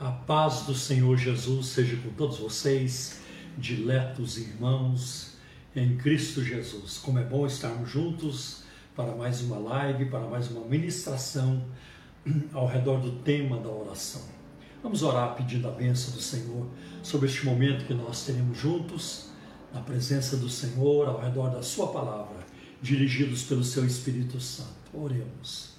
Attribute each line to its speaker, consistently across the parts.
Speaker 1: A paz do Senhor Jesus seja com todos vocês, diletos irmãos em Cristo Jesus. Como é bom estarmos juntos para mais uma live, para mais uma ministração ao redor do tema da oração. Vamos orar pedindo a bênção do Senhor sobre este momento que nós teremos juntos, na presença do Senhor, ao redor da Sua palavra, dirigidos pelo Seu Espírito Santo. Oremos.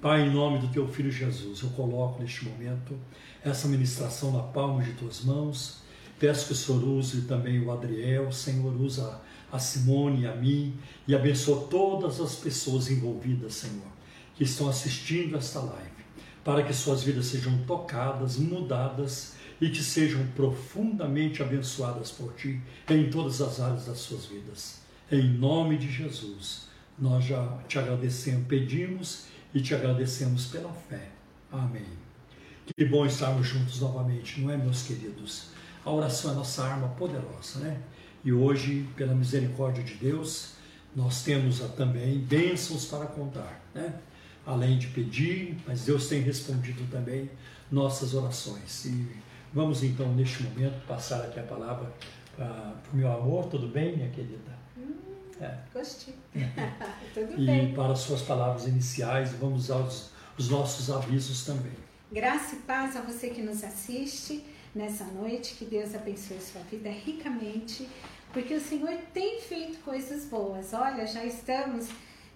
Speaker 1: Pai, em nome do Teu Filho Jesus, eu coloco neste momento essa ministração na palma de tuas mãos. Peço que o Senhor use também o Adriel, o Senhor usa a Simone e a mim e abençoa todas as pessoas envolvidas, Senhor, que estão assistindo esta live, para que suas vidas sejam tocadas, mudadas e que sejam profundamente abençoadas por Ti em todas as áreas das suas vidas. Em nome de Jesus, nós já te agradecemos, pedimos e te agradecemos pela fé. Amém. Que bom estarmos juntos novamente, não é, meus queridos? A oração é nossa arma poderosa, né? E hoje, pela misericórdia de Deus, nós temos também bênçãos para contar, né? Além de pedir, mas Deus tem respondido também nossas orações. E vamos então, neste momento, passar aqui a palavra para o meu amor. Tudo bem, minha querida?
Speaker 2: É. Gostei.
Speaker 1: Tudo e bem. E para as suas palavras iniciais, vamos aos os nossos avisos também.
Speaker 2: Graça e paz a você que nos assiste nessa noite. Que Deus abençoe sua vida ricamente, porque o Senhor tem feito coisas boas. Olha, já estamos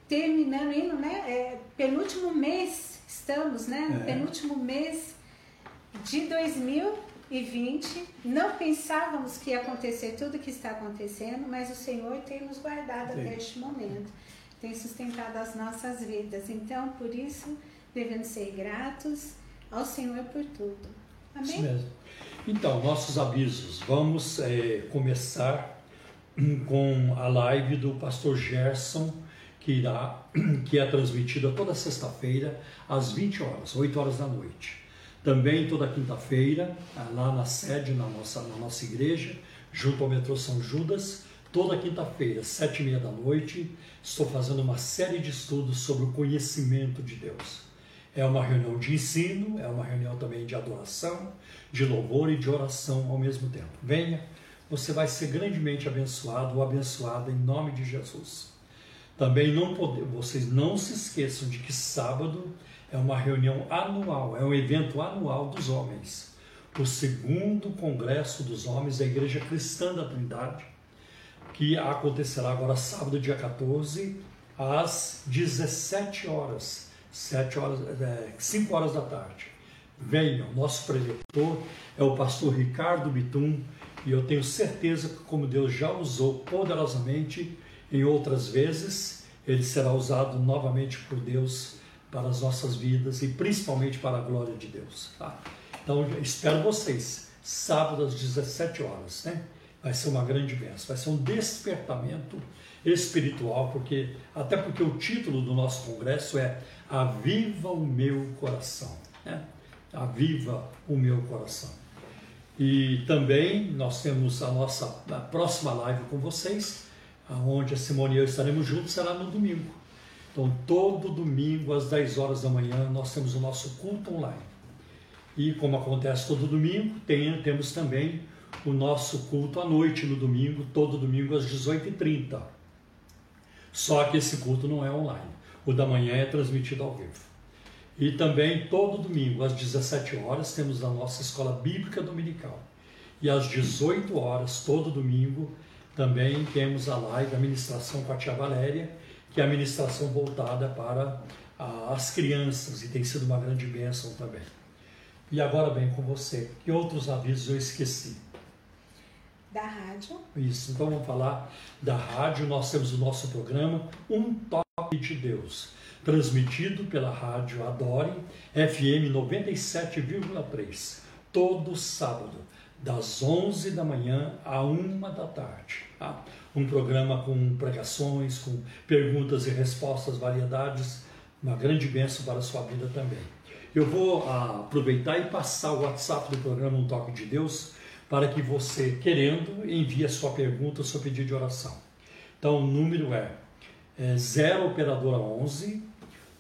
Speaker 2: terminando, indo, né? É, penúltimo mês, estamos, né? É. Penúltimo mês de 2020. Não pensávamos que ia acontecer tudo o que está acontecendo, mas o Senhor tem nos guardado Sim. até este momento, tem sustentado as nossas vidas. Então, por isso, devemos ser gratos ao Senhor por tudo. Amém? Isso
Speaker 1: mesmo. Então, nossos avisos. Vamos é, começar com a live do pastor Gerson, que, irá, que é transmitida toda sexta-feira, às 20 horas, 8 horas da noite. Também toda quinta-feira, lá na sede, na nossa, na nossa igreja, junto ao metrô São Judas, toda quinta-feira, sete e meia da noite, estou fazendo uma série de estudos sobre o conhecimento de Deus. É uma reunião de ensino, é uma reunião também de adoração, de louvor e de oração ao mesmo tempo. Venha, você vai ser grandemente abençoado ou abençoada em nome de Jesus. Também não pode, vocês não se esqueçam de que sábado é uma reunião anual, é um evento anual dos homens. O segundo congresso dos homens da Igreja Cristã da Trindade, que acontecerá agora sábado, dia 14, às 17 horas 7 horas, é, 5 horas da tarde. Venham, nosso preletor é o pastor Ricardo Bitum e eu tenho certeza que, como Deus já usou poderosamente em outras vezes, ele será usado novamente por Deus para as nossas vidas e principalmente para a glória de Deus. Tá? Então, espero vocês, sábado às 17 horas, né? Vai ser uma grande bênção, vai ser um despertamento espiritual, porque até porque o título do nosso congresso é aviva o meu coração. Né? Aviva o meu coração. E também nós temos a nossa a próxima live com vocês, onde a Simone e eu estaremos juntos, será no domingo. Então, todo domingo, às 10 horas da manhã, nós temos o nosso culto online. E como acontece todo domingo, tem, temos também o nosso culto à noite no domingo, todo domingo às 18h30. Só que esse culto não é online. O da manhã é transmitido ao vivo. E também todo domingo, às 17 horas, temos a nossa escola bíblica dominical. E às 18 horas, todo domingo, também temos a live, a ministração com a tia Valéria, que é a ministração voltada para as crianças e tem sido uma grande bênção também. E agora bem com você, que outros avisos eu esqueci?
Speaker 2: Da rádio.
Speaker 1: Isso, então vamos falar da rádio. Nós temos o nosso programa Um Toque de Deus, transmitido pela rádio Adore, FM 97,3, todo sábado, das 11 da manhã à 1 da tarde. Tá? Um programa com pregações, com perguntas e respostas, variedades, uma grande bênção para a sua vida também. Eu vou ah, aproveitar e passar o WhatsApp do programa Um Toque de Deus para que você, querendo, envie a sua pergunta, seu pedido de oração. Então, o número é, é 0 operadora 11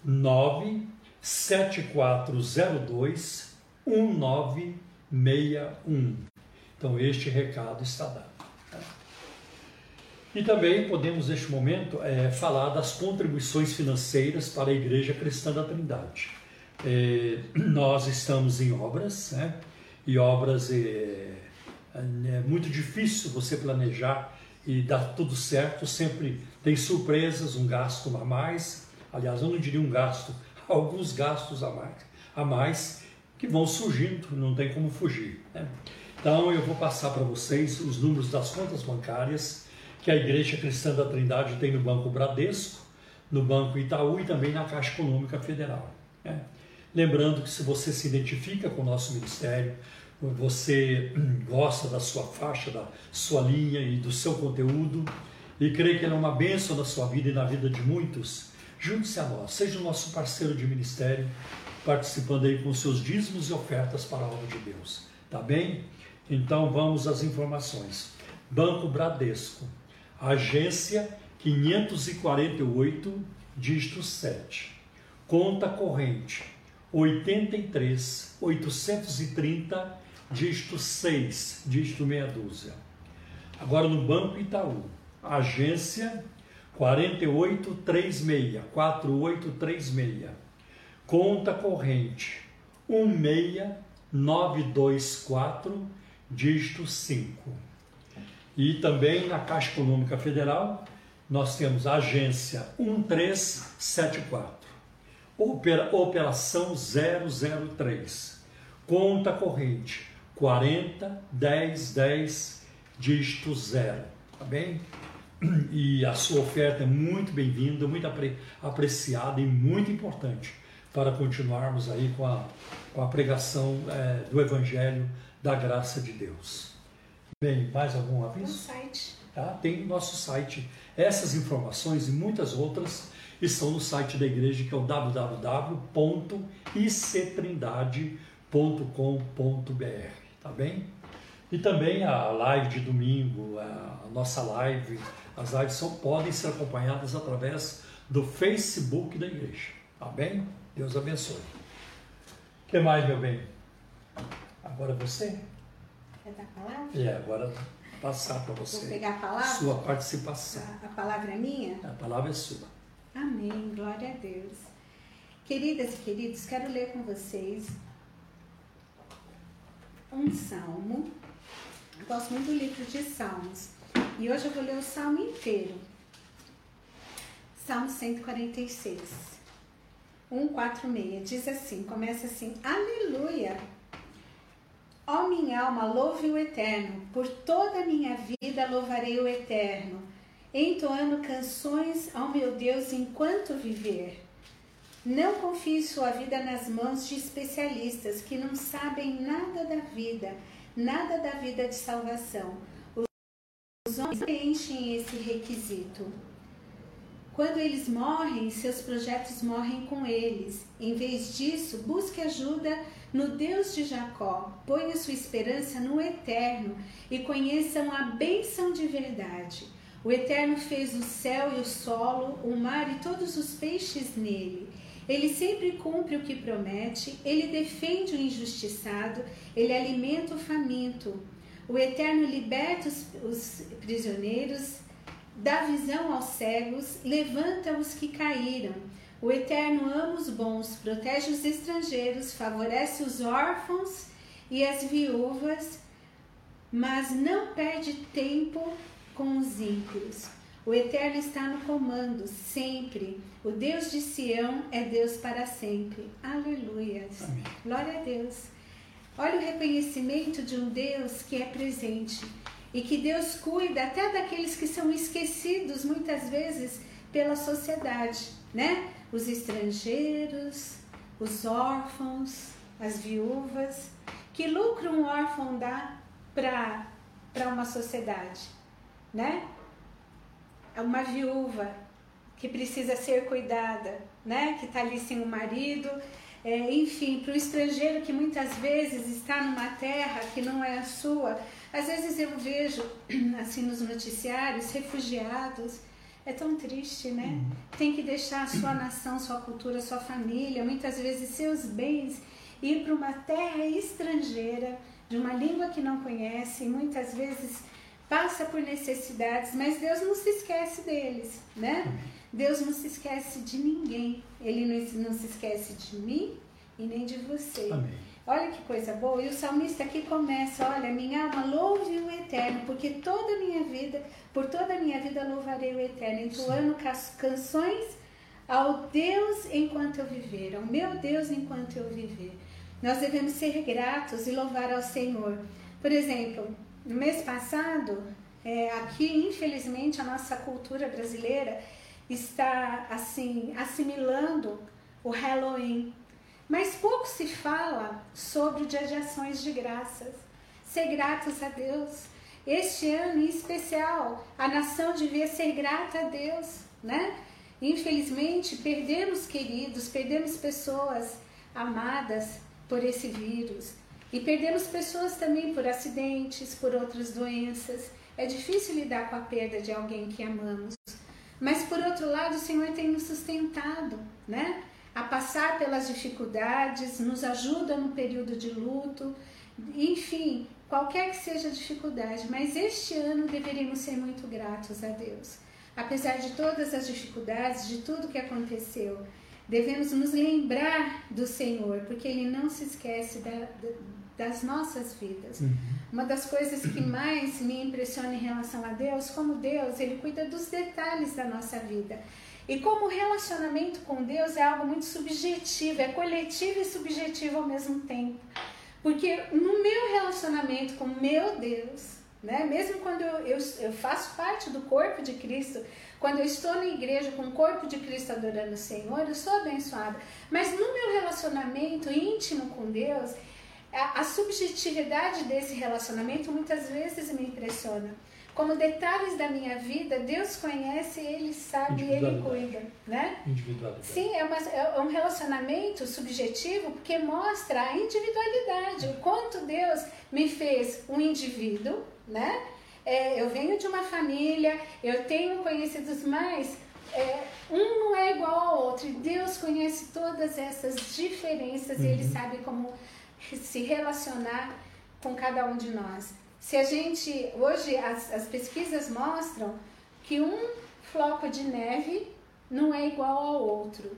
Speaker 1: 97402 1961. Então, este recado está dado. E também podemos, neste momento, é, falar das contribuições financeiras para a Igreja Cristã da Trindade. É, nós estamos em obras, né? e obras é, é muito difícil você planejar e dar tudo certo, sempre tem surpresas, um gasto a mais, aliás, eu não diria um gasto, alguns gastos a mais, a mais que vão surgindo, não tem como fugir. Né? Então eu vou passar para vocês os números das contas bancárias que a Igreja Cristã da Trindade tem no Banco Bradesco, no Banco Itaú e também na Caixa Econômica Federal. Né? Lembrando que se você se identifica com o nosso ministério, você gosta da sua faixa, da sua linha e do seu conteúdo e crê que ele é uma bênção na sua vida e na vida de muitos, junte-se a nós, seja o nosso parceiro de ministério, participando aí com seus dízimos e ofertas para a obra de Deus. Tá bem? Então vamos às informações. Banco Bradesco, agência 548, dígito 7. Conta corrente 83 830, dígito 6, dígito meia dúzia. Agora no Banco Itaú, agência 4836, 4836. Conta corrente 16924, dígito 5. E também na Caixa Econômica Federal, nós temos a agência 1374, operação 003, conta corrente 40 10 10 dígito 0, tá bem? E a sua oferta é muito bem-vinda, muito apre apreciada e muito importante para continuarmos aí com a, com a pregação é, do Evangelho da graça de Deus. Bem, mais algum aviso?
Speaker 2: No site.
Speaker 1: Tá? Tem nosso site. Essas informações e muitas outras estão no site da igreja que é o www.ictrindade.com.br, tá bem? E também a live de domingo, a nossa live, as lives são, podem ser acompanhadas através do Facebook da igreja, tá bem? Deus abençoe. O que mais, meu bem? Agora você?
Speaker 2: Quer dar a palavra?
Speaker 1: É, agora passar para você.
Speaker 2: Vou pegar a palavra?
Speaker 1: Sua participação.
Speaker 2: A, a palavra é minha?
Speaker 1: A palavra é sua.
Speaker 2: Amém, glória a Deus. Queridas e queridos, quero ler com vocês um salmo. Eu gosto muito do livro de Salmos. E hoje eu vou ler o salmo inteiro. Salmo 146. 146. Diz assim, começa assim: Aleluia! Ó minha alma, louve o Eterno, por toda a minha vida louvarei o Eterno, entoando canções ao meu Deus enquanto viver. Não confie sua vida nas mãos de especialistas que não sabem nada da vida, nada da vida de salvação. Os homens preenchem esse requisito. Quando eles morrem, seus projetos morrem com eles. Em vez disso, busque ajuda no Deus de Jacó. Ponha sua esperança no Eterno e conheçam a bênção de verdade. O Eterno fez o céu e o solo, o mar e todos os peixes nele. Ele sempre cumpre o que promete, ele defende o injustiçado, ele alimenta o faminto. O Eterno liberta os, os prisioneiros, dá visão aos cegos, levanta os que caíram. O Eterno ama os bons, protege os estrangeiros, favorece os órfãos e as viúvas, mas não perde tempo com os ímpios. O Eterno está no comando, sempre. O Deus de Sião é Deus para sempre. Aleluia. Glória a Deus. Olha o reconhecimento de um Deus que é presente e que Deus cuida até daqueles que são esquecidos muitas vezes pela sociedade, né? Os estrangeiros, os órfãos, as viúvas. Que lucro um órfão dá para uma sociedade, né? É uma viúva que precisa ser cuidada, né? Que está ali sem o marido. É, enfim, para o estrangeiro que muitas vezes está numa terra que não é a sua, às vezes eu vejo, assim, nos noticiários, refugiados. É tão triste, né? Uhum. Tem que deixar a sua nação, sua cultura, sua família, muitas vezes seus bens ir para uma terra estrangeira, de uma língua que não conhece, e muitas vezes passa por necessidades, mas Deus não se esquece deles, né? Deus não se esquece de ninguém. Ele não, não se esquece de mim e nem de você.
Speaker 1: Amém.
Speaker 2: Olha que coisa boa. E o salmista aqui começa: Olha, minha alma, louve o eterno, porque toda a minha vida, por toda a minha vida, louvarei o eterno, entoando canções ao Deus enquanto eu viver, ao meu Deus enquanto eu viver. Nós devemos ser gratos e louvar ao Senhor. Por exemplo, no mês passado, é, aqui, infelizmente, a nossa cultura brasileira está assim assimilando o Halloween. Mas pouco se fala sobre o dia de ações de graças. Ser gratos a Deus. Este ano em especial, a nação devia ser grata a Deus, né? Infelizmente, perdemos queridos, perdemos pessoas amadas por esse vírus. E perdemos pessoas também por acidentes, por outras doenças. É difícil lidar com a perda de alguém que amamos. Mas por outro lado, o Senhor tem nos sustentado, né? A passar pelas dificuldades, nos ajuda no período de luto, enfim, qualquer que seja a dificuldade. Mas este ano deveríamos ser muito gratos a Deus. Apesar de todas as dificuldades, de tudo que aconteceu, devemos nos lembrar do Senhor, porque Ele não se esquece da, da, das nossas vidas. Uhum. Uma das coisas que mais me impressiona em relação a Deus, como Deus, Ele cuida dos detalhes da nossa vida. E como o relacionamento com Deus é algo muito subjetivo, é coletivo e subjetivo ao mesmo tempo. Porque no meu relacionamento com meu Deus, né, mesmo quando eu, eu, eu faço parte do corpo de Cristo, quando eu estou na igreja com o corpo de Cristo adorando o Senhor, eu sou abençoada. Mas no meu relacionamento íntimo com Deus, a, a subjetividade desse relacionamento muitas vezes me impressiona. Como detalhes da minha vida, Deus conhece, Ele sabe, Ele cuida, né?
Speaker 1: Individualidade.
Speaker 2: Sim, é, uma, é um relacionamento subjetivo porque mostra a individualidade, o quanto Deus me fez um indivíduo, né? É, eu venho de uma família, eu tenho conhecidos mais, é, um não é igual ao outro. E Deus conhece todas essas diferenças uhum. e Ele uhum. sabe como se relacionar com cada um de nós. Se a gente, hoje as, as pesquisas mostram que um floco de neve não é igual ao outro.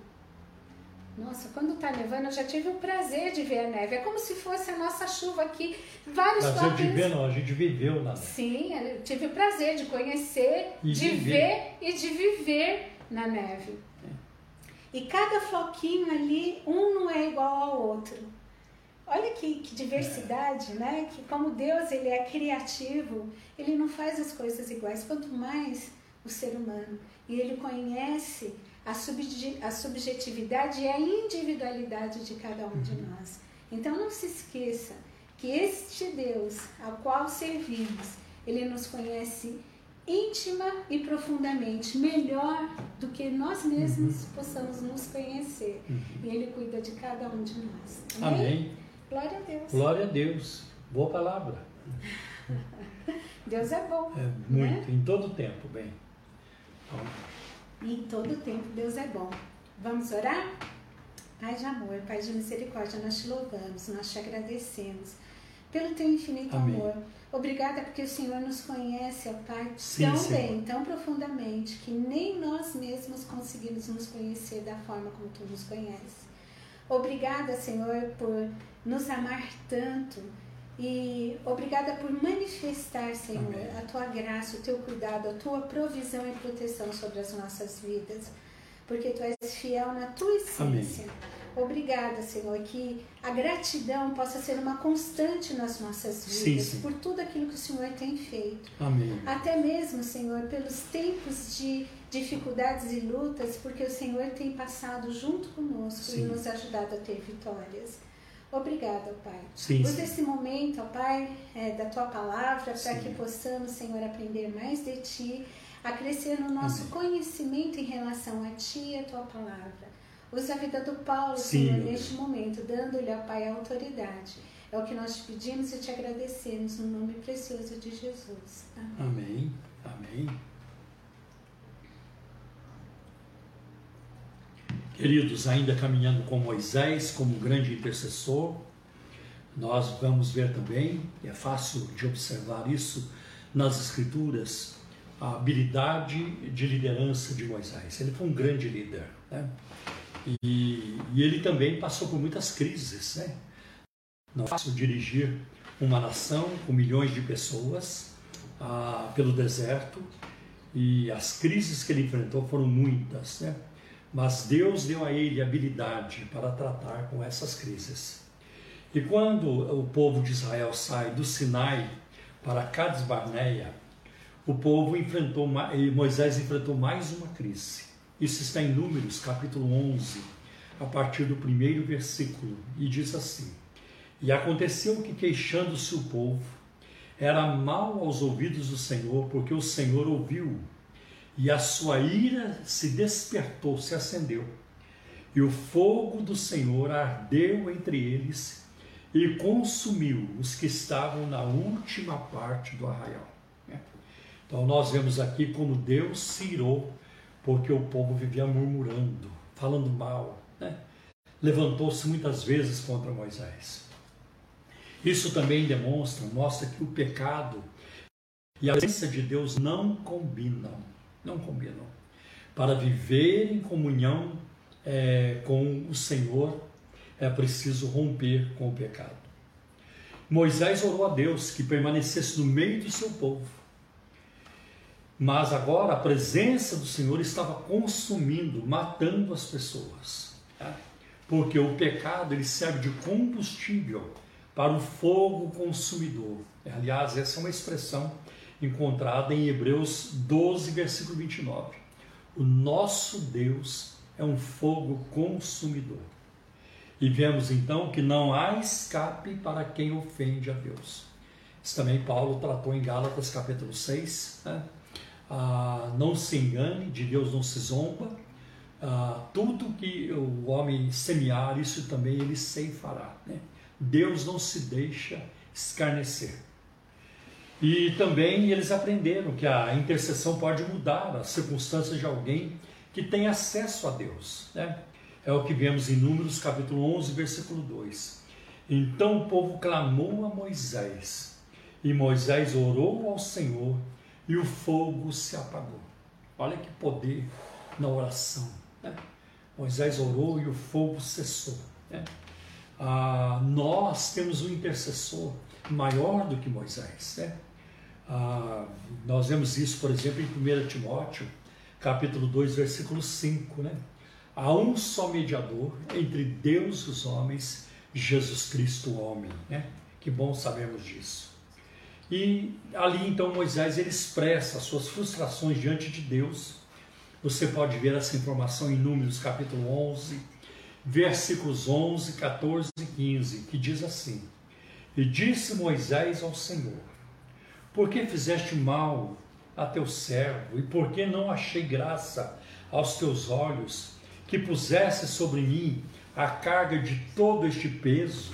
Speaker 2: Nossa, quando tá nevando, eu já tive o prazer de ver a neve. É como se fosse a nossa chuva aqui. Vários
Speaker 1: prazer de ver, não, a gente viveu na neve.
Speaker 2: Sim, eu tive o prazer de conhecer, e de viver. ver e de viver na neve. É. E cada floquinho ali, um não é igual ao outro. Olha que, que diversidade, é. né? Que como Deus ele é criativo, ele não faz as coisas iguais, quanto mais o ser humano. E ele conhece a, a subjetividade e a individualidade de cada um de uhum. nós. Então não se esqueça que este Deus ao qual servimos, ele nos conhece íntima e profundamente, melhor do que nós mesmos uhum. possamos nos conhecer. Uhum. E ele cuida de cada um de nós.
Speaker 1: Amém? Amém.
Speaker 2: Glória a Deus.
Speaker 1: Glória a Deus. Boa palavra.
Speaker 2: Deus é bom.
Speaker 1: É muito, né? em todo tempo, bem.
Speaker 2: Então, em todo tempo Deus é bom. Vamos orar? Pai de amor, Pai de misericórdia, nós te louvamos, nós te agradecemos pelo teu infinito Amém. amor. Obrigada porque o Senhor nos conhece, ó Pai, Sim, tão Senhor. bem, tão profundamente, que nem nós mesmos conseguimos nos conhecer da forma como tu nos conheces. Obrigada, Senhor, por nos amar tanto e obrigada por manifestar, Senhor, Amém. a tua graça, o teu cuidado, a tua provisão e proteção sobre as nossas vidas, porque tu és fiel na tua essência. Amém. Obrigada, Senhor, que a gratidão possa ser uma constante nas nossas vidas sim, sim. por tudo aquilo que o Senhor tem feito.
Speaker 1: Amém.
Speaker 2: Até mesmo, Senhor, pelos tempos de dificuldades e lutas, porque o Senhor tem passado junto conosco sim. e nos ajudado a ter vitórias. Obrigada, Pai. Sim, Usa esse momento, ó Pai, é, da Tua palavra, para que possamos, Senhor, aprender mais de Ti, a crescer no nosso Amém. conhecimento em relação a Ti e a Tua palavra. Usa a vida do Paulo, Sim, Senhor, neste momento, dando-lhe, ó Pai, a autoridade. É o que nós te pedimos e te agradecemos no nome precioso de Jesus.
Speaker 1: Amém. Amém. Amém. Queridos, ainda caminhando com Moisés como grande intercessor, nós vamos ver também, é fácil de observar isso nas Escrituras, a habilidade de liderança de Moisés. Ele foi um grande líder. Né? E, e, ele também passou por muitas crises. Né? Não é fácil dirigir uma nação com milhões de pessoas ah, pelo deserto e as crises que ele enfrentou foram muitas. Né? Mas Deus deu a ele habilidade para tratar com essas crises. E quando o povo de Israel sai do Sinai para Cades Barneia, o povo enfrentou, Moisés enfrentou mais uma crise. Isso está em Números, capítulo 11, a partir do primeiro versículo, e diz assim: E aconteceu que, queixando-se o povo, era mal aos ouvidos do Senhor, porque o Senhor ouviu, e a sua ira se despertou, se acendeu, e o fogo do Senhor ardeu entre eles e consumiu os que estavam na última parte do arraial. Então nós vemos aqui como Deus se irou, porque o povo vivia murmurando, falando mal. Né? Levantou-se muitas vezes contra Moisés. Isso também demonstra, mostra que o pecado e a presença de Deus não combinam, não combinam. Para viver em comunhão é, com o Senhor, é preciso romper com o pecado. Moisés orou a Deus que permanecesse no meio do seu povo mas agora a presença do Senhor estava consumindo, matando as pessoas. Tá? Porque o pecado ele serve de combustível para o fogo consumidor. Aliás, essa é uma expressão encontrada em Hebreus 12, versículo 29. O nosso Deus é um fogo consumidor. E vemos então que não há escape para quem ofende a Deus. Isso também Paulo tratou em Gálatas capítulo 6, né? ah, não se engane, de Deus não se zomba. Ah, tudo que o homem semear, isso também ele ceifará. Né? Deus não se deixa escarnecer. E também eles aprenderam que a intercessão pode mudar as circunstâncias de alguém que tem acesso a Deus. Né? É o que vemos em Números capítulo 11, versículo 2. Então o povo clamou a Moisés, e Moisés orou ao Senhor e o fogo se apagou. Olha que poder na oração. Né? Moisés orou e o fogo cessou. Né? Ah, nós temos um intercessor maior do que Moisés. Né? Ah, nós vemos isso, por exemplo, em 1 Timóteo, capítulo 2, versículo 5. Né? Há um só mediador entre Deus e os homens, Jesus Cristo, o homem. Né? Que bom sabermos disso. E ali então Moisés ele expressa as suas frustrações diante de Deus. Você pode ver essa informação em Números capítulo 11, versículos 11, 14 e 15, que diz assim: E disse Moisés ao Senhor: Por que fizeste mal a teu servo, e por que não achei graça aos teus olhos, que pusesse sobre mim a carga de todo este peso?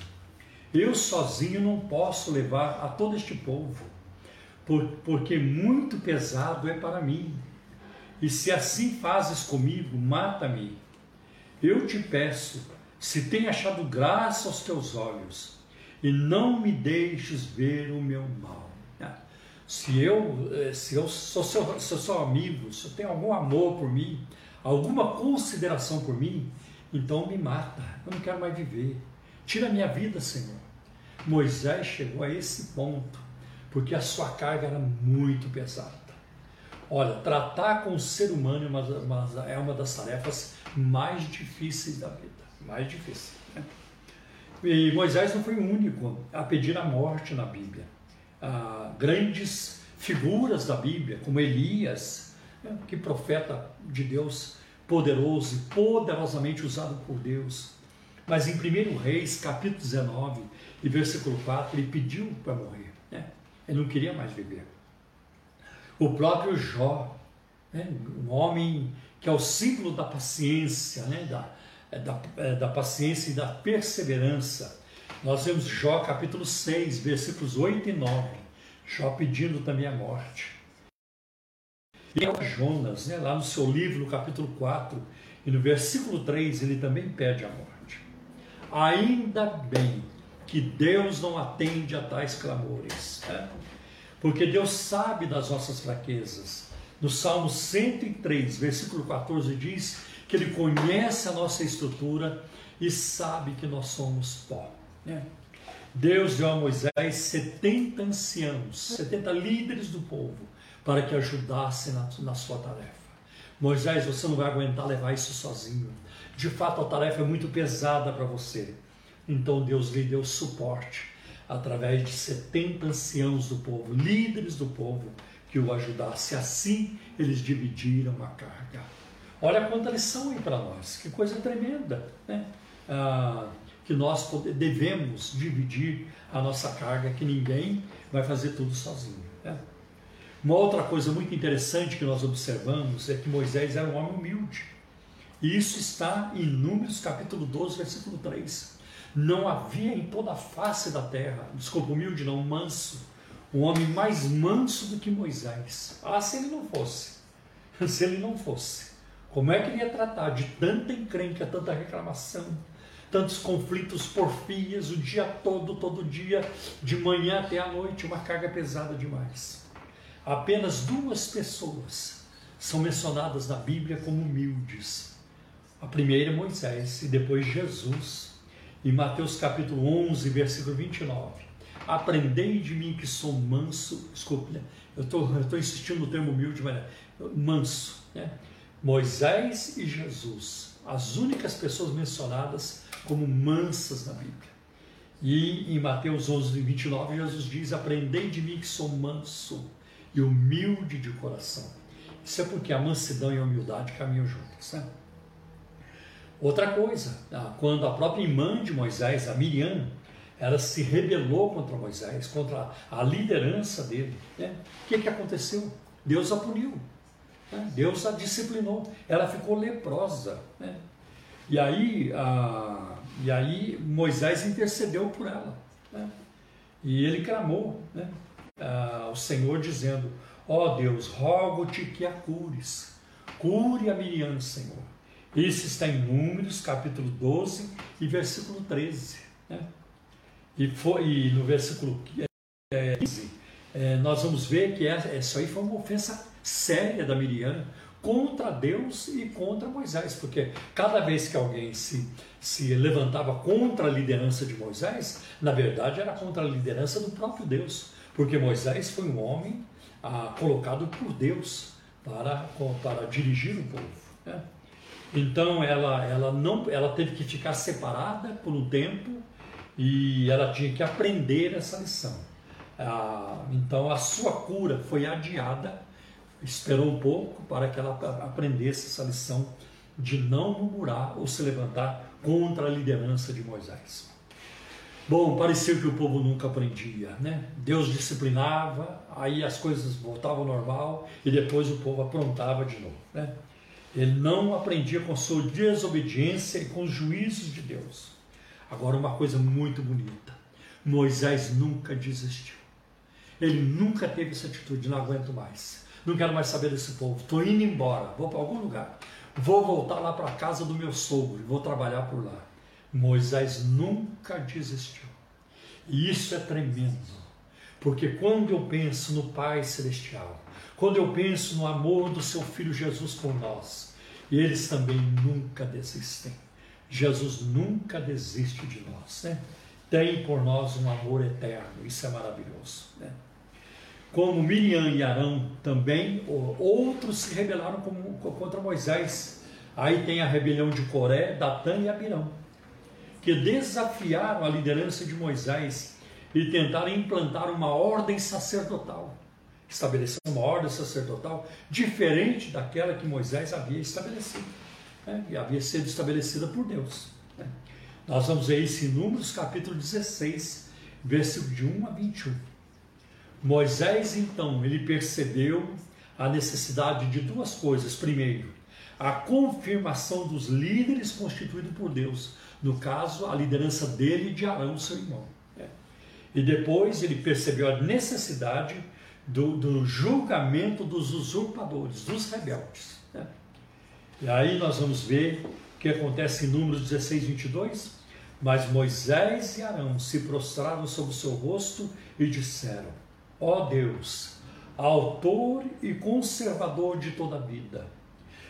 Speaker 1: Eu sozinho não posso levar a todo este povo, porque muito pesado é para mim. E se assim fazes comigo, mata-me. Eu te peço, se tem achado graça aos teus olhos, e não me deixes ver o meu mal. Se eu, eh, se eu sou seu, se eu sou amigo, se eu tenho algum amor por mim, alguma consideração por mim, então me mata. Eu não quero mais viver. Tira minha vida, Senhor. Moisés chegou a esse ponto, porque a sua carga era muito pesada. Olha, tratar com o ser humano é uma, é uma das tarefas mais difíceis da vida. Mais difícil. Né? E Moisés não foi o único a pedir a morte na Bíblia. Ah, grandes figuras da Bíblia, como Elias, né, que profeta de Deus poderoso e poderosamente usado por Deus. Mas em 1 Reis, capítulo 19, e versículo 4, ele pediu para morrer. Né? Ele não queria mais viver. O próprio Jó, né? um homem que é o símbolo da paciência, né? da, da, é, da paciência e da perseverança. Nós vemos Jó capítulo 6, versículos 8 e 9. Jó pedindo também a morte. E é Jonas, né? lá no seu livro, no capítulo 4, E no versículo 3 ele também pede a morte. Ainda bem que Deus não atende a tais clamores, né? porque Deus sabe das nossas fraquezas. No Salmo 103, versículo 14, diz que Ele conhece a nossa estrutura e sabe que nós somos pó. Né? Deus deu a Moisés 70 anciãos, 70 líderes do povo, para que ajudassem na, na sua tarefa. Moisés, você não vai aguentar levar isso sozinho. De fato, a tarefa é muito pesada para você. Então Deus lhe deu suporte através de 70 anciãos do povo, líderes do povo, que o ajudasse. Assim eles dividiram a carga. Olha quanta lição aí para nós, que coisa tremenda, né? Ah, que nós devemos dividir a nossa carga, que ninguém vai fazer tudo sozinho. Né? Uma outra coisa muito interessante que nós observamos é que Moisés era um homem humilde. E isso está em Números capítulo 12, versículo 3. Não havia em toda a face da terra, desculpa, humilde não, manso, um homem mais manso do que Moisés. Ah, se ele não fosse, se ele não fosse, como é que ele ia tratar de tanta encrenca, tanta reclamação, tantos conflitos, porfias, o dia todo, todo dia, de manhã até a noite, uma carga pesada demais. Apenas duas pessoas são mencionadas na Bíblia como humildes. A primeira é Moisés e depois Jesus. Em Mateus capítulo 11, versículo 29. Aprendei de mim que sou manso, desculpe, né? eu estou insistindo no termo humilde, mas é manso. Né? Moisés e Jesus, as únicas pessoas mencionadas como mansas na Bíblia. E em Mateus 11, 29, Jesus diz: Aprendei de mim que sou manso e humilde de coração. Isso é porque a mansidão e a humildade caminham juntos. Né? Outra coisa, ah, quando a própria irmã de Moisés, a Miriam, ela se rebelou contra Moisés, contra a liderança dele. Né? O que, que aconteceu? Deus a puniu. Deus a disciplinou. Ela ficou leprosa. Né? E, aí, a, e aí Moisés intercedeu por ela. Né? E ele clamou né? ao Senhor, dizendo: Ó oh Deus, rogo-te que a cures. Cure a Miriam, Senhor. Isso está em Números, capítulo 12 e versículo 13. Né? E, foi, e no versículo 15, é, nós vamos ver que essa, isso aí foi uma ofensa séria da Miriam contra Deus e contra Moisés, porque cada vez que alguém se, se levantava contra a liderança de Moisés, na verdade era contra a liderança do próprio Deus, porque Moisés foi um homem ah, colocado por Deus para, para dirigir o povo. Né? Então ela, ela, não, ela teve que ficar separada por um tempo e ela tinha que aprender essa lição. Ah, então a sua cura foi adiada, esperou um pouco para que ela aprendesse essa lição de não murmurar ou se levantar contra a liderança de Moisés. Bom, parecia que o povo nunca aprendia, né? Deus disciplinava, aí as coisas voltavam ao normal e depois o povo aprontava de novo, né? Ele não aprendia com sua desobediência e com os juízos de Deus. Agora, uma coisa muito bonita: Moisés nunca desistiu. Ele nunca teve essa atitude, não aguento mais. Não quero mais saber desse povo. Estou indo embora, vou para algum lugar. Vou voltar lá para a casa do meu sogro, vou trabalhar por lá. Moisés nunca desistiu. E isso é tremendo. Porque quando eu penso no Pai Celestial, quando eu penso no amor do seu Filho Jesus por nós, eles também nunca desistem. Jesus nunca desiste de nós, né? Tem por nós um amor eterno, isso é maravilhoso, né? Como Miriam e Arão também, outros se rebelaram contra Moisés. Aí tem a rebelião de Coré, Datã e Abirão, que desafiaram a liderança de Moisés e tentaram implantar uma ordem sacerdotal. Estabelecer uma ordem sacerdotal diferente daquela que Moisés havia estabelecido né, e havia sido estabelecida por Deus. Né. Nós vamos ver isso em Números capítulo 16, versículo de 1 a 21. Moisés, então, ele percebeu a necessidade de duas coisas. Primeiro, a confirmação dos líderes constituídos por Deus, no caso, a liderança dele e de Arão, seu irmão. Né. E depois ele percebeu a necessidade do, do julgamento dos usurpadores, dos rebeldes. Né. E aí nós vamos ver o que acontece em Números 16, 22. Mas Moisés e Arão se prostraram sobre o seu rosto e disseram: Ó Deus, autor e conservador de toda a vida,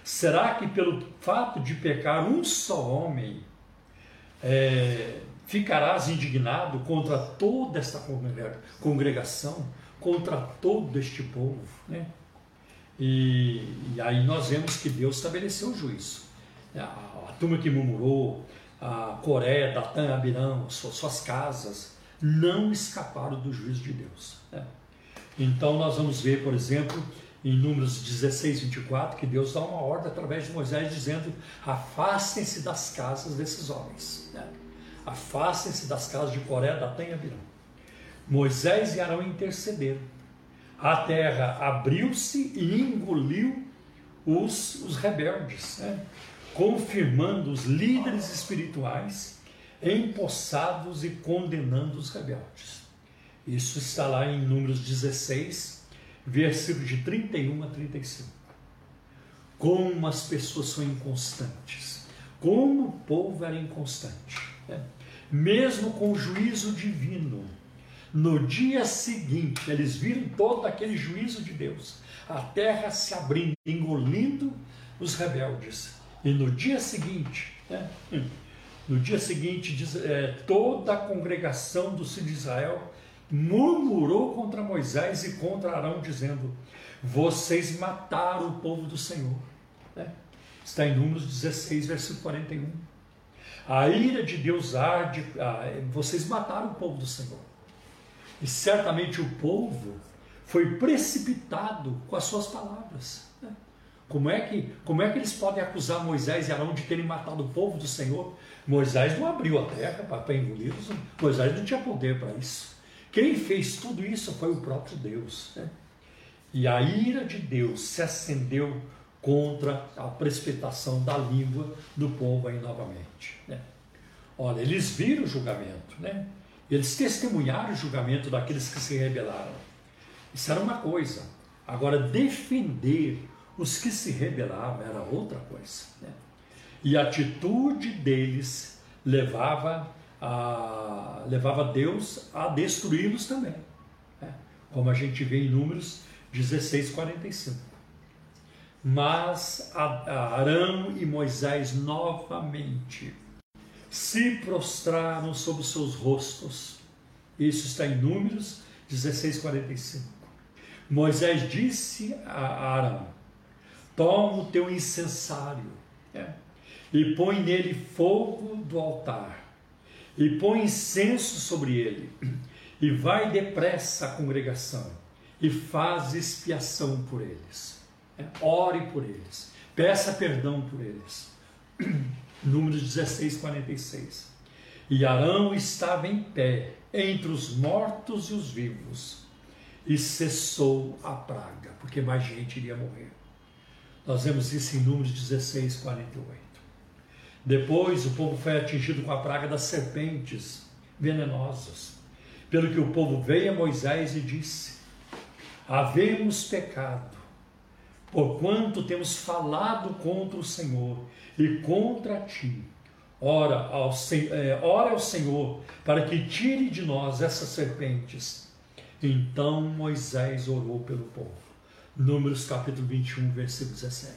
Speaker 1: será que pelo fato de pecar um só homem, é, ficarás indignado contra toda esta congregação, contra todo este povo? Né? E, e aí nós vemos que Deus estabeleceu o juízo. A, a turma que murmurou, a Coreia, Datã, Abirão, suas, suas casas, não escaparam do juízo de Deus. Né? Então nós vamos ver, por exemplo, em Números 16, 24, que Deus dá uma ordem através de Moisés dizendo: afastem-se das casas desses homens. Né? Afastem-se das casas de Coreia, Datã e Abirão. Moisés e Arão intercederam. A terra abriu-se e engoliu os, os rebeldes. Né? confirmando os líderes espirituais, empossados e condenando os rebeldes. Isso está lá em Números 16, versículos de 31 a 35. Como as pessoas são inconstantes, como o povo era inconstante. Né? Mesmo com o juízo divino, no dia seguinte, eles viram todo aquele juízo de Deus, a terra se abrindo, engolindo os rebeldes e no dia seguinte, né, no dia seguinte, é, toda a congregação do filhos de Israel murmurou contra Moisés e contra Arão, dizendo: Vocês mataram o povo do Senhor. Né? Está em Números 16, versículo 41. A ira de Deus arde, ah, vocês mataram o povo do Senhor. E certamente o povo foi precipitado com as suas palavras. Como é, que, como é que eles podem acusar Moisés e Arão de terem matado o povo do Senhor? Moisés não abriu a terra para engoli-los, Moisés não tinha poder para isso. Quem fez tudo isso foi o próprio Deus. Né? E a ira de Deus se acendeu contra a precipitação da língua do povo aí novamente. Né? Olha, eles viram o julgamento, né? eles testemunharam o julgamento daqueles que se rebelaram. Isso era uma coisa. Agora, defender os que se rebelavam era outra coisa. Né? E a atitude deles levava, a, levava Deus a destruí-los também. Né? Como a gente vê em Números 16, 45. Mas Arão e Moisés novamente se prostraram sobre os seus rostos. Isso está em Números 16, 45. Moisés disse a Arão: toma o teu incensário é, e põe nele fogo do altar, e põe incenso sobre ele, e vai depressa à congregação, e faz expiação por eles. É, ore por eles, peça perdão por eles. Números 16, 46. E Arão estava em pé entre os mortos e os vivos, e cessou a praga, porque mais gente iria morrer. Nós vemos isso em Números 16, 48. Depois o povo foi atingido com a praga das serpentes venenosas. Pelo que o povo veio a Moisés e disse: Havemos pecado, porquanto temos falado contra o Senhor e contra ti. Ora ao, é, ora ao Senhor para que tire de nós essas serpentes. Então Moisés orou pelo povo. Números capítulo 21, versículo 17.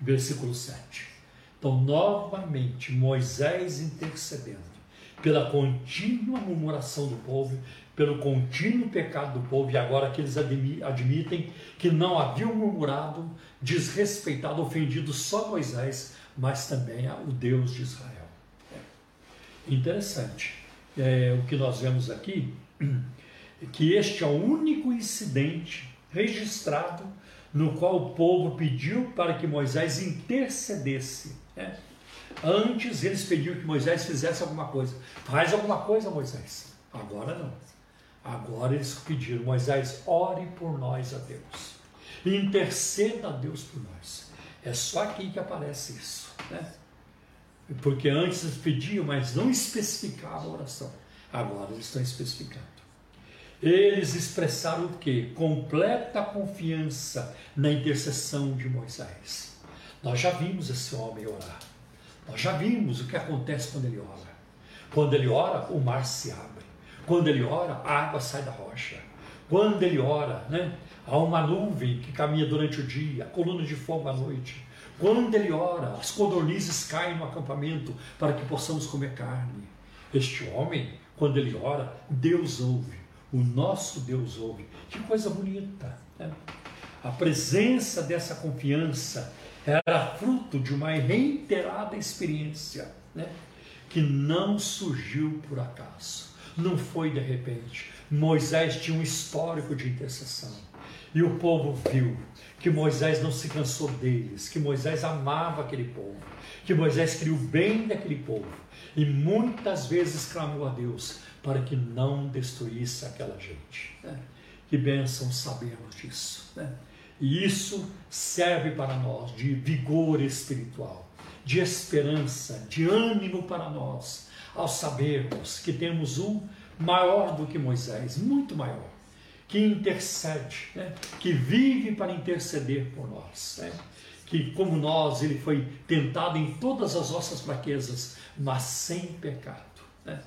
Speaker 1: Versículo 7. Então, novamente, Moisés intercedendo pela contínua murmuração do povo, pelo contínuo pecado do povo, e agora que eles admitem que não haviam murmurado, desrespeitado, ofendido só Moisés, mas também o Deus de Israel. É. Interessante. É, o que nós vemos aqui, que este é o único incidente registrado no qual o povo pediu para que Moisés intercedesse. Né? Antes eles pediam que Moisés fizesse alguma coisa. Faz alguma coisa, Moisés. Agora não. Agora eles pediram, Moisés, ore por nós a Deus. Interceda a Deus por nós. É só aqui que aparece isso. Né? Porque antes eles pediam, mas não especificavam a oração. Agora eles estão especificando. Eles expressaram o que? Completa confiança na intercessão de Moisés. Nós já vimos esse homem orar. Nós já vimos o que acontece quando ele ora. Quando ele ora, o mar se abre. Quando ele ora, a água sai da rocha. Quando ele ora, né, há uma nuvem que caminha durante o dia, a coluna de fogo à noite. Quando ele ora, as codornizes caem no acampamento para que possamos comer carne. Este homem, quando ele ora, Deus ouve. O nosso Deus ouve. Que coisa bonita. Né? A presença dessa confiança era fruto de uma reiterada experiência, né? que não surgiu por acaso, não foi de repente. Moisés tinha um histórico de intercessão e o povo viu que Moisés não se cansou deles, que Moisés amava aquele povo, que Moisés o bem daquele povo e muitas vezes clamou a Deus para que não destruísse aquela gente. Né? Que bênção sabermos disso. Né? E isso serve para nós de vigor espiritual, de esperança, de ânimo para nós, ao sabermos que temos um maior do que Moisés, muito maior, que intercede, né? que vive para interceder por nós. Né? Que, como nós, ele foi tentado em todas as nossas fraquezas, mas sem pecado. Né?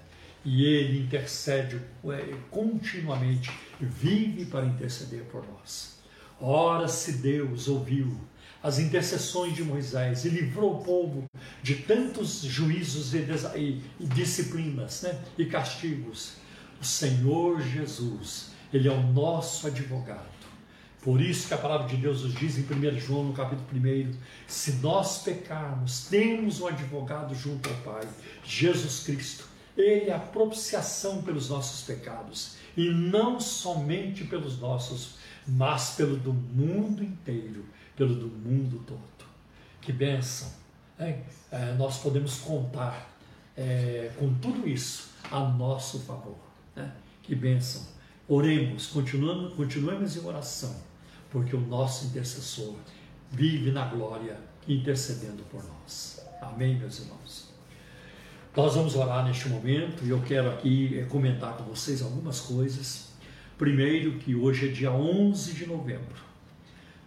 Speaker 1: E ele intercede é, continuamente, vive para interceder por nós. Ora, se Deus ouviu as intercessões de Moisés e livrou o povo de tantos juízos e, disciplinas né? e castigos, o Senhor Jesus, Ele é o nosso advogado. Por isso que a palavra de Deus nos diz em 1 João, no capítulo 1, se nós pecarmos, temos um advogado junto ao Pai, Jesus Cristo. Ele é a propiciação pelos nossos pecados, e não somente pelos nossos mas pelo do mundo inteiro, pelo do mundo todo. Que bênção! É, é, nós podemos contar é, com tudo isso a nosso favor. Né? Que bênção! Oremos, continuamos, continuemos em oração, porque o nosso intercessor vive na glória intercedendo por nós. Amém, meus irmãos? Nós vamos orar neste momento e eu quero aqui é, comentar com vocês algumas coisas Primeiro, que hoje é dia 11 de novembro.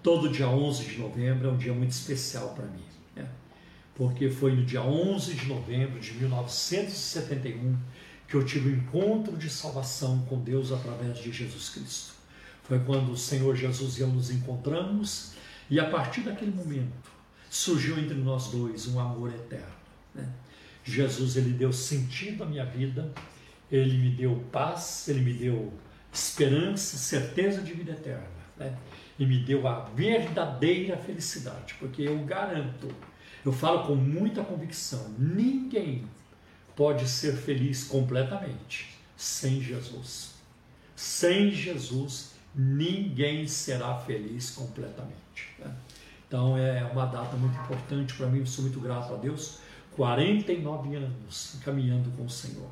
Speaker 1: Todo dia 11 de novembro é um dia muito especial para mim, né? porque foi no dia 11 de novembro de 1971 que eu tive o um encontro de salvação com Deus através de Jesus Cristo. Foi quando o Senhor Jesus e eu nos encontramos e a partir daquele momento surgiu entre nós dois um amor eterno. Né? Jesus ele deu sentido à minha vida, ele me deu paz, ele me deu esperança, certeza de vida eterna. Né? E me deu a verdadeira felicidade, porque eu garanto, eu falo com muita convicção: ninguém pode ser feliz completamente sem Jesus. Sem Jesus, ninguém será feliz completamente. Né? Então é uma data muito importante para mim, eu sou muito grato a Deus. 49 anos caminhando com o Senhor.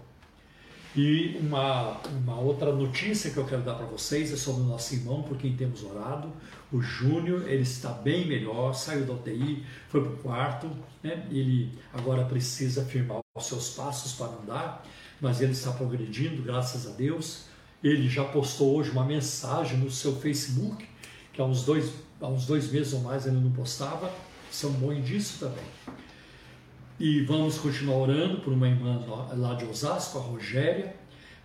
Speaker 1: E uma, uma outra notícia que eu quero dar para vocês é sobre o nosso irmão, por quem temos orado, o Júnior, ele está bem melhor, saiu da UTI, foi para o quarto, né? ele agora precisa firmar os seus passos para andar, mas ele está progredindo, graças a Deus. Ele já postou hoje uma mensagem no seu Facebook, que há uns dois, há uns dois meses ou mais ele não postava, são bom disso também. E vamos continuar orando por uma irmã lá de Osasco, a Rogéria.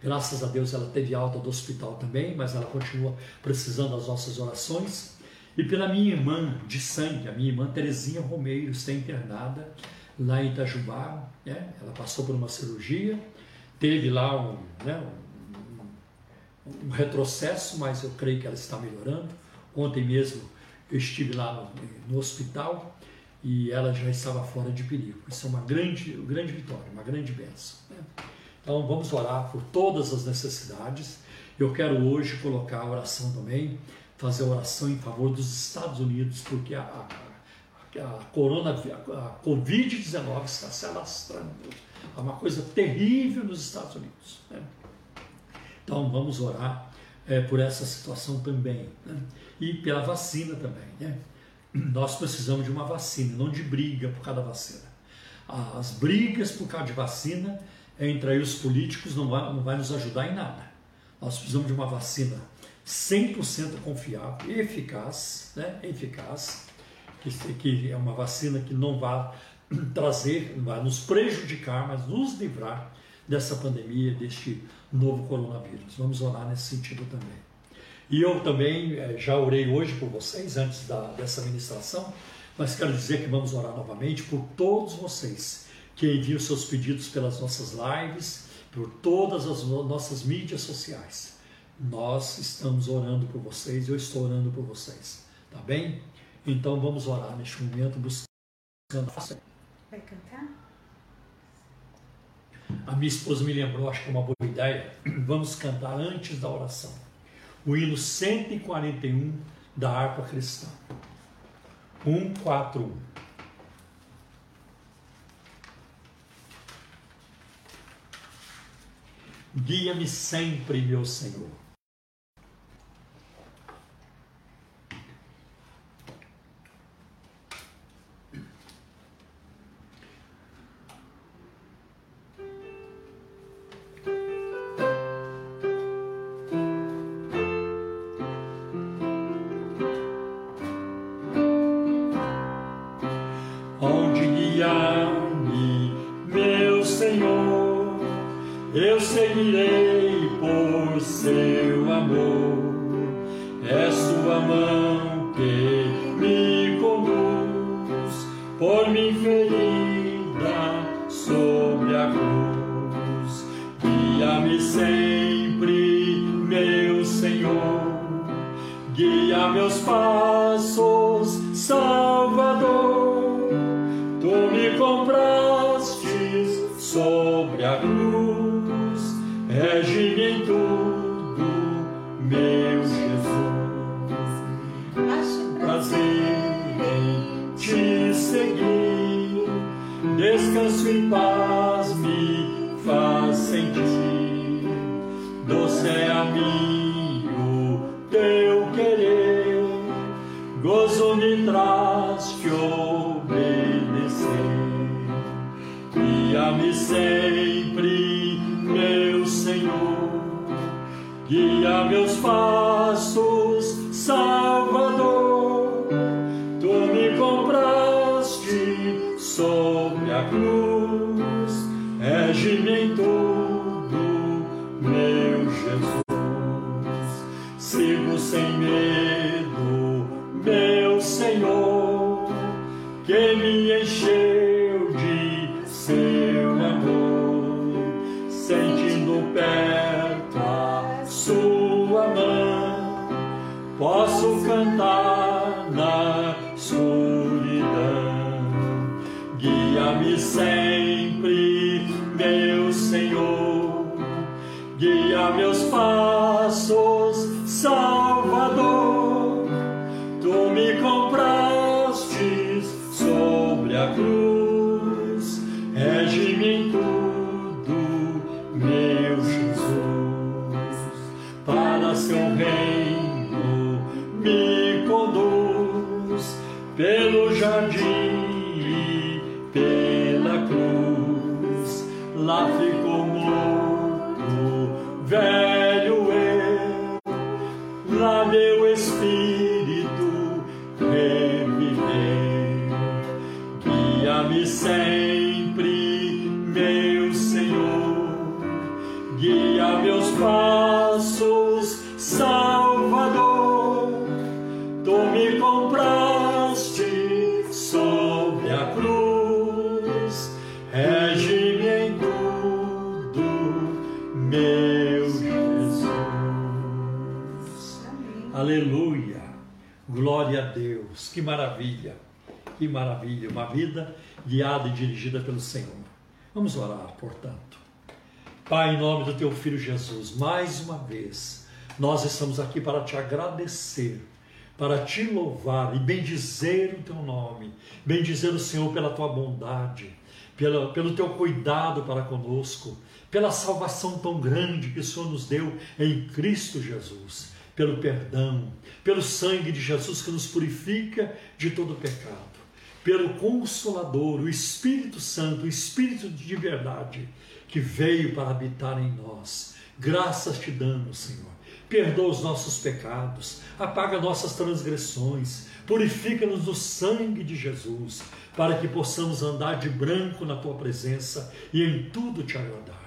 Speaker 1: Graças a Deus ela teve alta do hospital também, mas ela continua precisando das nossas orações. E pela minha irmã de sangue, a minha irmã Terezinha Romeiro, está internada lá em Itajubá. Né? Ela passou por uma cirurgia, teve lá um, né, um, um retrocesso, mas eu creio que ela está melhorando. Ontem mesmo eu estive lá no, no hospital e ela já estava fora de perigo. Isso é uma grande, grande vitória, uma grande bênção. Né? Então vamos orar por todas as necessidades. Eu quero hoje colocar a oração também, fazer a oração em favor dos Estados Unidos, porque a, a, a, corona, a Covid-19 está se alastrando. É uma coisa terrível nos Estados Unidos. Né? Então vamos orar é, por essa situação também. Né? E pela vacina também. Né? Nós precisamos de uma vacina, não de briga por causa da vacina. As brigas por causa de vacina entre aí os políticos não vai, não vai nos ajudar em nada. Nós precisamos de uma vacina 100% confiável, eficaz, né? eficaz, que, que é uma vacina que não vai trazer, não vai nos prejudicar, mas nos livrar dessa pandemia, deste novo coronavírus. Vamos orar nesse sentido também. E eu também eh, já orei hoje por vocês, antes da, dessa ministração, mas quero dizer que vamos orar novamente por todos vocês que enviam seus pedidos pelas nossas lives, por todas as nossas mídias sociais. Nós estamos orando por vocês, eu estou orando por vocês, tá bem? Então vamos orar neste momento buscando.
Speaker 2: Vai cantar?
Speaker 1: A minha esposa me lembrou, acho que é uma boa ideia. Vamos cantar antes da oração. O hino 141 da harpa cristã. 141. Guia-me sempre, meu Senhor guia meus pais. Que maravilha, uma vida guiada e dirigida pelo Senhor. Vamos orar, portanto. Pai, em nome do teu filho Jesus, mais uma vez, nós estamos aqui para te agradecer, para te louvar e bendizer o teu nome, bendizer o Senhor pela tua bondade, pela, pelo teu cuidado para conosco, pela salvação tão grande que o Senhor nos deu em Cristo Jesus, pelo perdão, pelo sangue de Jesus que nos purifica de todo pecado pelo Consolador, o Espírito Santo, o Espírito de verdade, que veio para habitar em nós. Graças te damos, Senhor. perdoa os nossos pecados, apaga nossas transgressões, purifica-nos do sangue de Jesus, para que possamos andar de branco na tua presença e em tudo te agradar.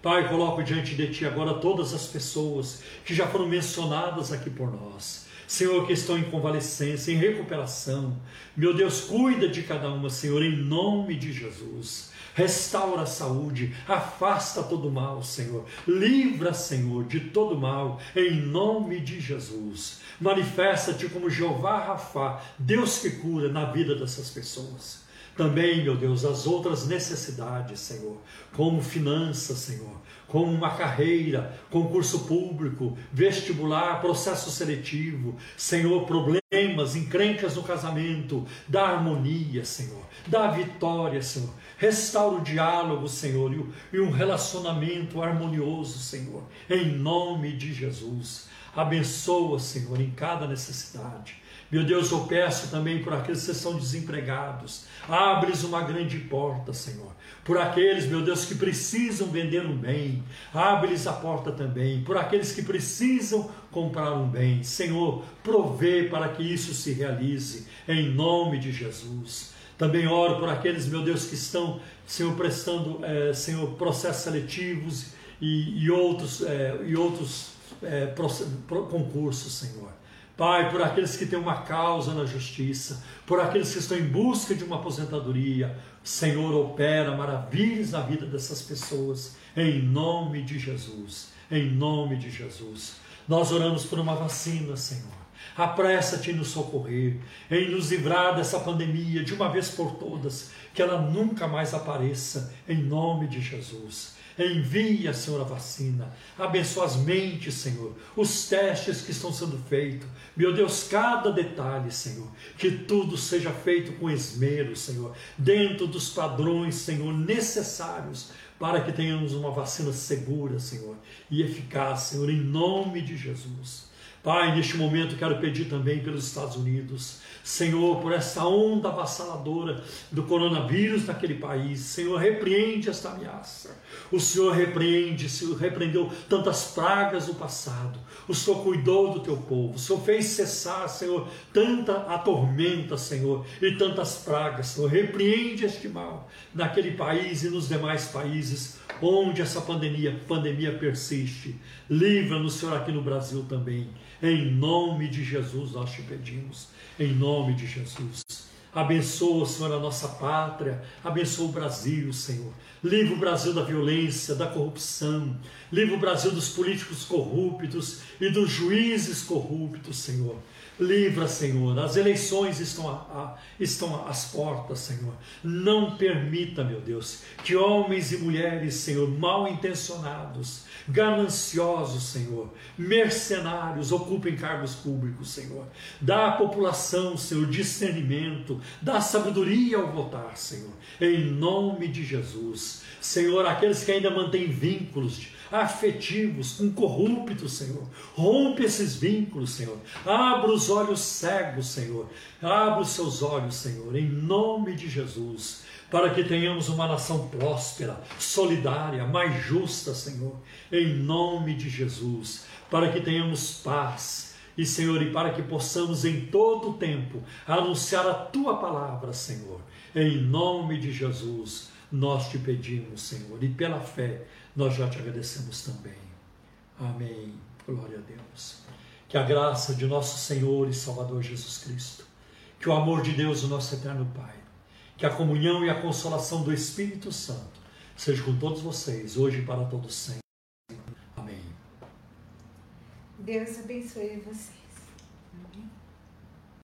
Speaker 1: Pai, coloco diante de ti agora todas as pessoas que já foram mencionadas aqui por nós. Senhor, que estão em convalescência, em recuperação. Meu Deus, cuida de cada uma, Senhor, em nome de Jesus. Restaura a saúde, afasta todo mal, Senhor. Livra, Senhor, de todo mal, em nome de Jesus. Manifesta-te como Jeová Rafá, Deus que cura na vida dessas pessoas. Também, meu Deus, as outras necessidades, Senhor, como finanças, Senhor, como uma carreira, concurso público, vestibular, processo seletivo, Senhor, problemas, encrencas no casamento, da harmonia, Senhor, da vitória, Senhor. Restaura o diálogo, Senhor, e um relacionamento harmonioso, Senhor, em nome de Jesus. Abençoa, Senhor, em cada necessidade. Meu Deus, eu peço também por aqueles que são desempregados. Abres uma grande porta, Senhor. Por aqueles, meu Deus, que precisam vender um bem. Abres a porta também. Por aqueles que precisam comprar um bem. Senhor, provê para que isso se realize. Em nome de Jesus. Também oro por aqueles, meu Deus, que estão, Senhor, prestando, é, Senhor, processos seletivos e, e outros, é, e outros é, concursos, Senhor. Pai, por aqueles que têm uma causa na justiça, por aqueles que estão em busca de uma aposentadoria, Senhor, opera maravilhas na vida dessas pessoas, em nome de Jesus, em nome de Jesus. Nós oramos por uma vacina, Senhor. Apressa-te em nos socorrer, em nos livrar dessa pandemia de uma vez por todas, que ela nunca mais apareça, em nome de Jesus. Envia, Senhor, a vacina. Abençoa as mentes, Senhor. Os testes que estão sendo feitos. Meu Deus, cada detalhe, Senhor. Que tudo seja feito com esmero, Senhor. Dentro dos padrões, Senhor, necessários para que tenhamos uma vacina segura, Senhor. E eficaz, Senhor, em nome de Jesus. Pai, neste momento quero pedir também pelos Estados Unidos. Senhor, por essa onda avassaladora do coronavírus naquele país. Senhor, repreende esta ameaça. O Senhor repreende, Senhor repreendeu tantas pragas no passado. O Senhor cuidou do teu povo. O Senhor fez cessar, Senhor, tanta a tormenta, Senhor, e tantas pragas. Senhor, repreende este mal naquele país e nos demais países onde essa pandemia, pandemia persiste. Livra-nos, Senhor, aqui no Brasil também. Em nome de Jesus nós te pedimos em nome de Jesus. Abençoa, Senhor, a nossa pátria, abençoa o Brasil, Senhor. Livra o Brasil da violência, da corrupção, livra o Brasil dos políticos corruptos e dos juízes corruptos, Senhor. Livra, Senhor. As eleições estão, a, a, estão às portas, Senhor. Não permita, meu Deus, que homens e mulheres, Senhor, mal intencionados, gananciosos, Senhor, mercenários, ocupem cargos públicos, Senhor. Dá à população, Senhor, discernimento, dá sabedoria ao votar, Senhor. Em nome de Jesus. Senhor, aqueles que ainda mantêm vínculos de afetivos com corruptos, Senhor. Rompe esses vínculos, Senhor. Abra os olhos cegos, Senhor. Abra os seus olhos, Senhor, em nome de Jesus, para que tenhamos uma nação próspera, solidária, mais justa, Senhor, em nome de Jesus, para que tenhamos paz. E, Senhor, e para que possamos em todo o tempo anunciar a tua palavra, Senhor, em nome de Jesus, nós te pedimos, Senhor, e pela fé nós já te agradecemos também. Amém. Glória a Deus. Que a graça de nosso Senhor e Salvador Jesus Cristo, que o amor de Deus, o nosso eterno Pai, que a comunhão e a consolação do Espírito Santo seja com todos vocês, hoje e para todos sempre. Amém.
Speaker 2: Deus abençoe. Amém.